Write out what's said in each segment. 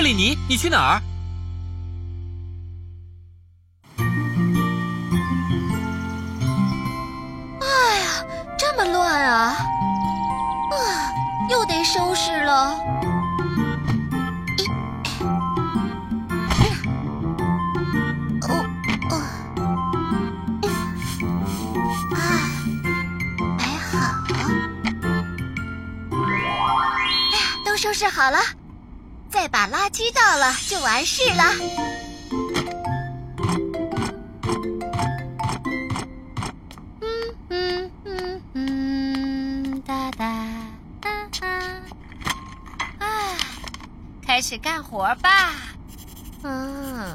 克里尼，你去哪儿？哎呀，这么乱啊！啊，又得收拾了。哦哦，啊，摆好。哎呀，都收拾好了，把垃圾倒了就完事了。嗯嗯嗯嗯，哒哒哒哒。啊，开始干活吧。嗯，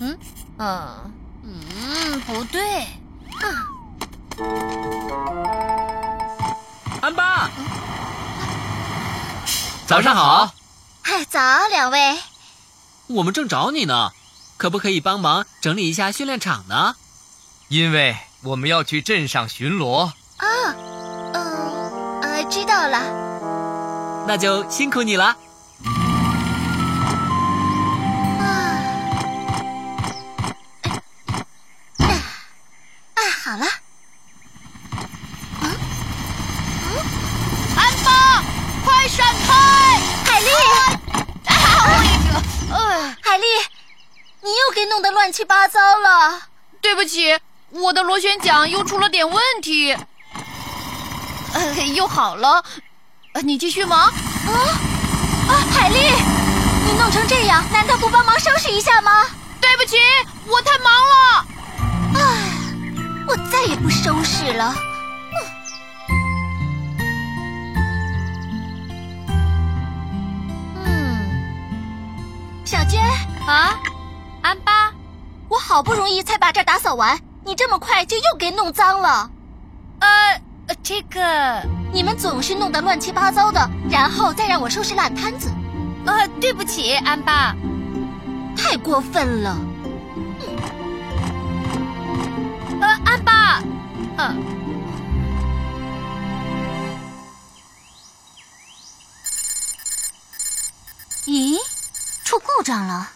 嗯嗯嗯，不对。安巴，早上好，嗨，早，两位。我们正找你呢，可不可以帮忙整理一下训练场呢？因为我们要去镇上巡逻。啊，嗯呃，知道了。那就辛苦你了。啊，啊，好了。安巴，快闪开！海丽，啊，我一个，呃，海丽，你又给弄得乱七八糟了。对不起，我的螺旋桨又出了点问题。呃，又好了，呃，你继续忙。啊啊，海丽，你弄成这样，难道不帮忙收拾一下吗？对不起，我太忙了。唉，我再也不收拾了。嗯，小娟，啊，好不容易才把这儿打扫完，你这么快就又给弄脏了。呃，这个，你们总是弄得乱七八糟的，然后再让我收拾烂摊子，呃，对不起，安巴。太过分了。呃，安巴，嗯、咦，出故障了。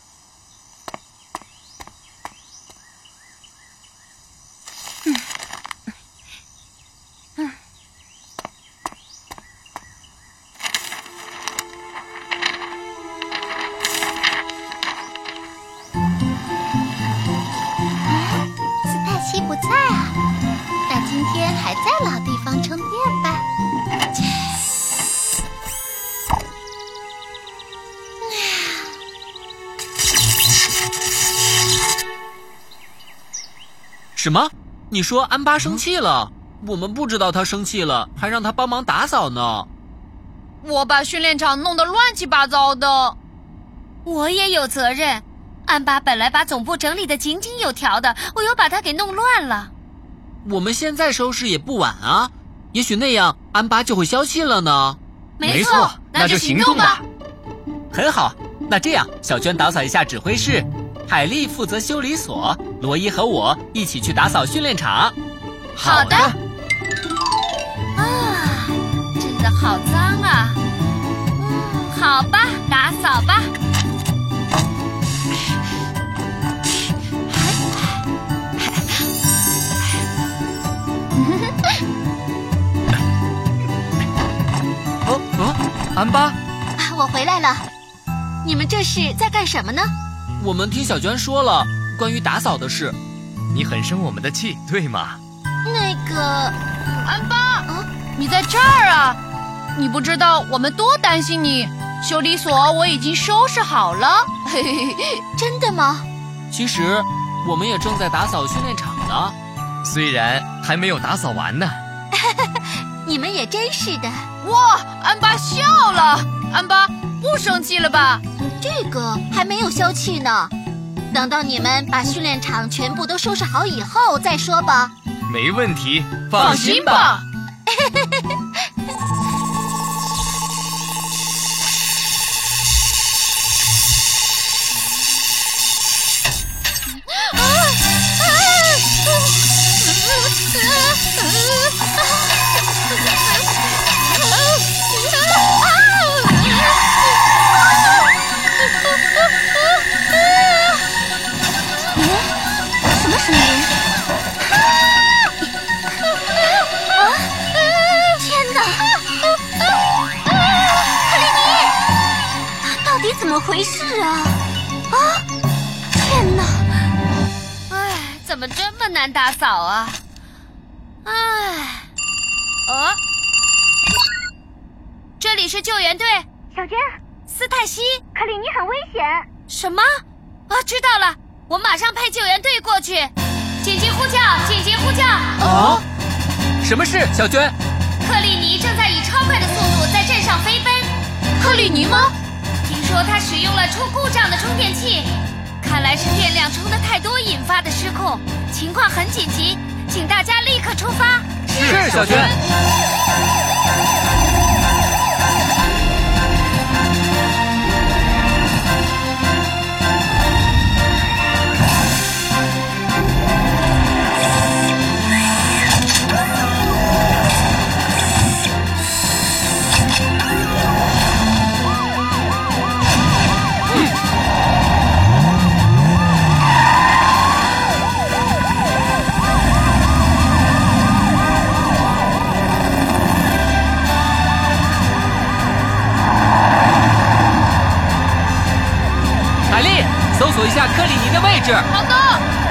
什么？你说安巴生气了？我们不知道他生气了，还让他帮忙打扫呢。我把训练场弄得乱七八糟的。我也有责任。安巴本来把总部整理的井井有条的，我又把他给弄乱了。我们现在收拾也不晚啊，也许那样安巴就会消气了呢。没错那就行动吧。很好，那这样，小娟打扫一下指挥室，海丽负责修理所，罗伊和我一起去打扫训练场。好的。啊，真的好脏啊！嗯，好吧，打扫吧。哦哦，安巴，啊，我回来了。你们这是在干什么呢？我们听小娟说了关于打扫的事，你很生我们的气，对吗？那个，安巴，啊，你在这儿啊？你不知道我们多担心你。修理所我已经收拾好了。嘿嘿嘿，真的吗？其实我们也正在打扫训练场呢。虽然还没有打扫完呢。你们也真是的。哇，安巴笑了。安巴不生气了吧？这个还没有消气呢。等到你们把训练场全部都收拾好以后再说吧。没问题，放心吧。怎么回事啊？啊！天哪！哎，怎么这么难打扫啊？哎，哦，这里是救援队，小娟，斯泰西，克里尼很危险。什么？啊，知道了，我马上派救援队过去。紧急呼叫！紧急呼叫！哦，什么事，小娟？克里尼正在以超快的速度在镇上飞奔。克里尼吗？说他使用了出故障的充电器，看来是电量充的太多引发的失控，情况很紧急，请大家立刻出发。是，小娟。的位置。好的。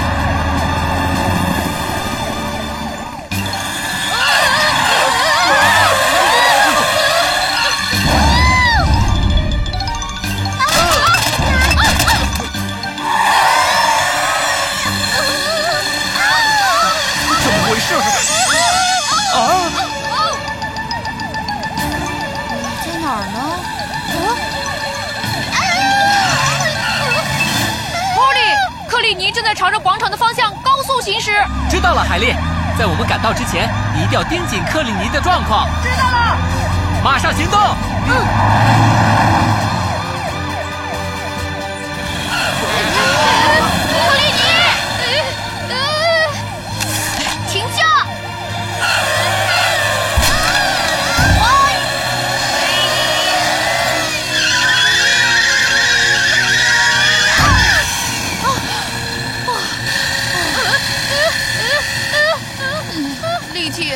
在朝着广场的方向高速行驶。知道了，海丽，在我们赶到之前，你一定要盯紧克里尼的状况。知道了。马上行动！克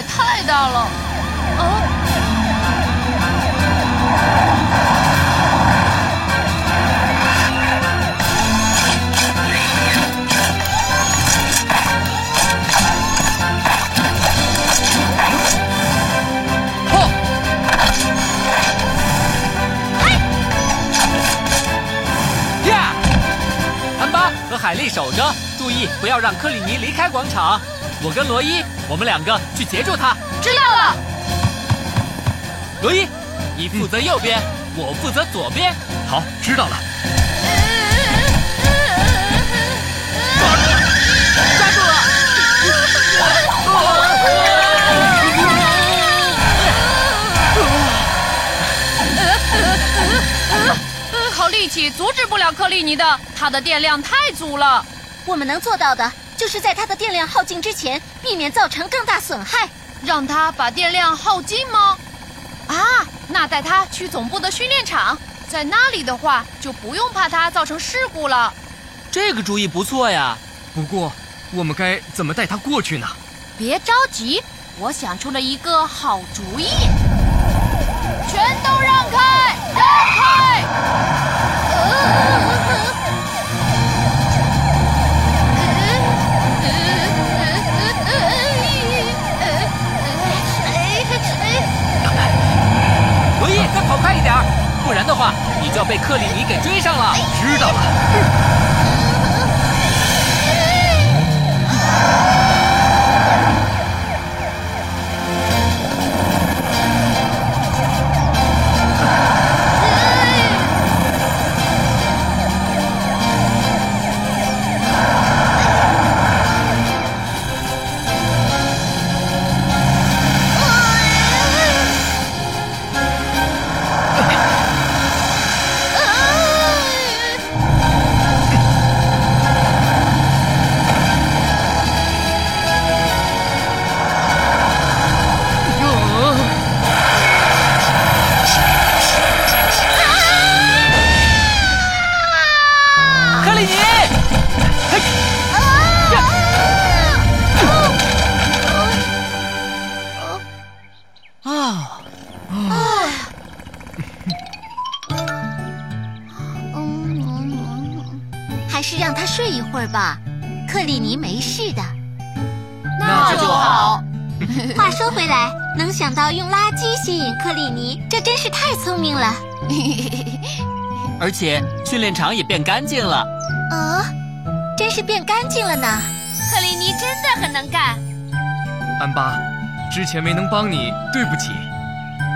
太大了。哦。呀！安巴和海丽守着，注意不要让克里尼离开广场。我跟罗伊，我们两个去截住他。知道了。罗伊，你负责右边，我负责左边。好，知道了。抓住了！靠力气阻止不了克利尼的，他的电量太足了。我们能做到的，就是在它的电量耗尽之前，避免造成更大损害。让它把电量耗尽吗？啊，那带它去总部的训练场，在那里的话就不用怕它造成事故了。这个主意不错呀。不过，我们该怎么带它过去呢？别着急，我想出了一个好主意。全都让开，让开！吧。克里尼没事的。那就好。话说回来，能想到用垃圾吸引克里尼，这真是太聪明了。而且训练场也变干净了。哦，真是变干净了呢。克里尼真的很能干。安巴，之前没能帮你，对不起。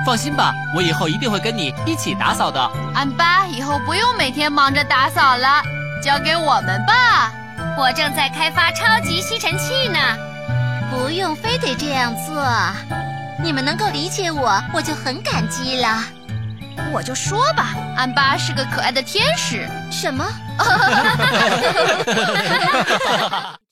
放心吧，我以后一定会跟你一起打扫的。安巴，以后不用每天忙着打扫了，交给我们吧。我正在开发超级吸尘器呢。不用非得这样做，你们能够理解我，我就很感激了。我就说吧，安巴是个可爱的天使。什么？